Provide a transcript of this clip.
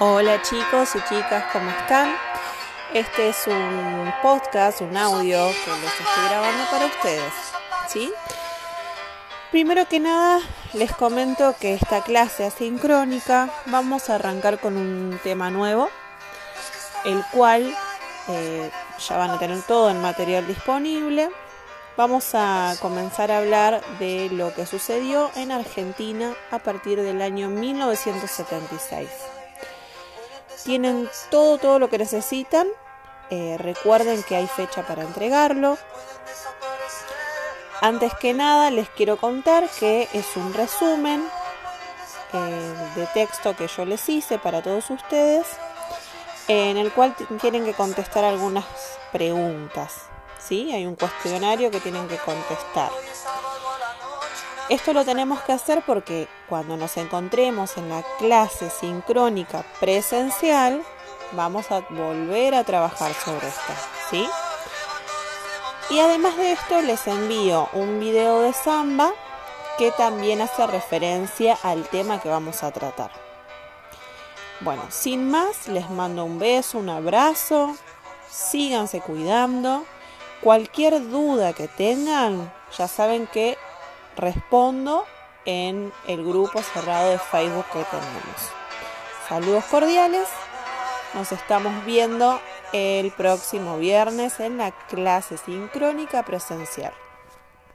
Hola chicos y chicas, ¿cómo están? Este es un podcast, un audio que les estoy grabando para ustedes, ¿sí? Primero que nada, les comento que esta clase asincrónica vamos a arrancar con un tema nuevo, el cual eh, ya van a tener todo el material disponible. Vamos a comenzar a hablar de lo que sucedió en Argentina a partir del año 1976. Tienen todo, todo lo que necesitan. Eh, recuerden que hay fecha para entregarlo. Antes que nada les quiero contar que es un resumen eh, de texto que yo les hice para todos ustedes, en el cual tienen que contestar algunas preguntas. ¿sí? Hay un cuestionario que tienen que contestar. Esto lo tenemos que hacer porque cuando nos encontremos en la clase sincrónica presencial, vamos a volver a trabajar sobre esto, ¿sí? Y además de esto les envío un video de samba que también hace referencia al tema que vamos a tratar. Bueno, sin más, les mando un beso, un abrazo, síganse cuidando. Cualquier duda que tengan, ya saben que respondo en el grupo cerrado de Facebook que tenemos. Saludos cordiales, nos estamos viendo el próximo viernes en la clase sincrónica presencial.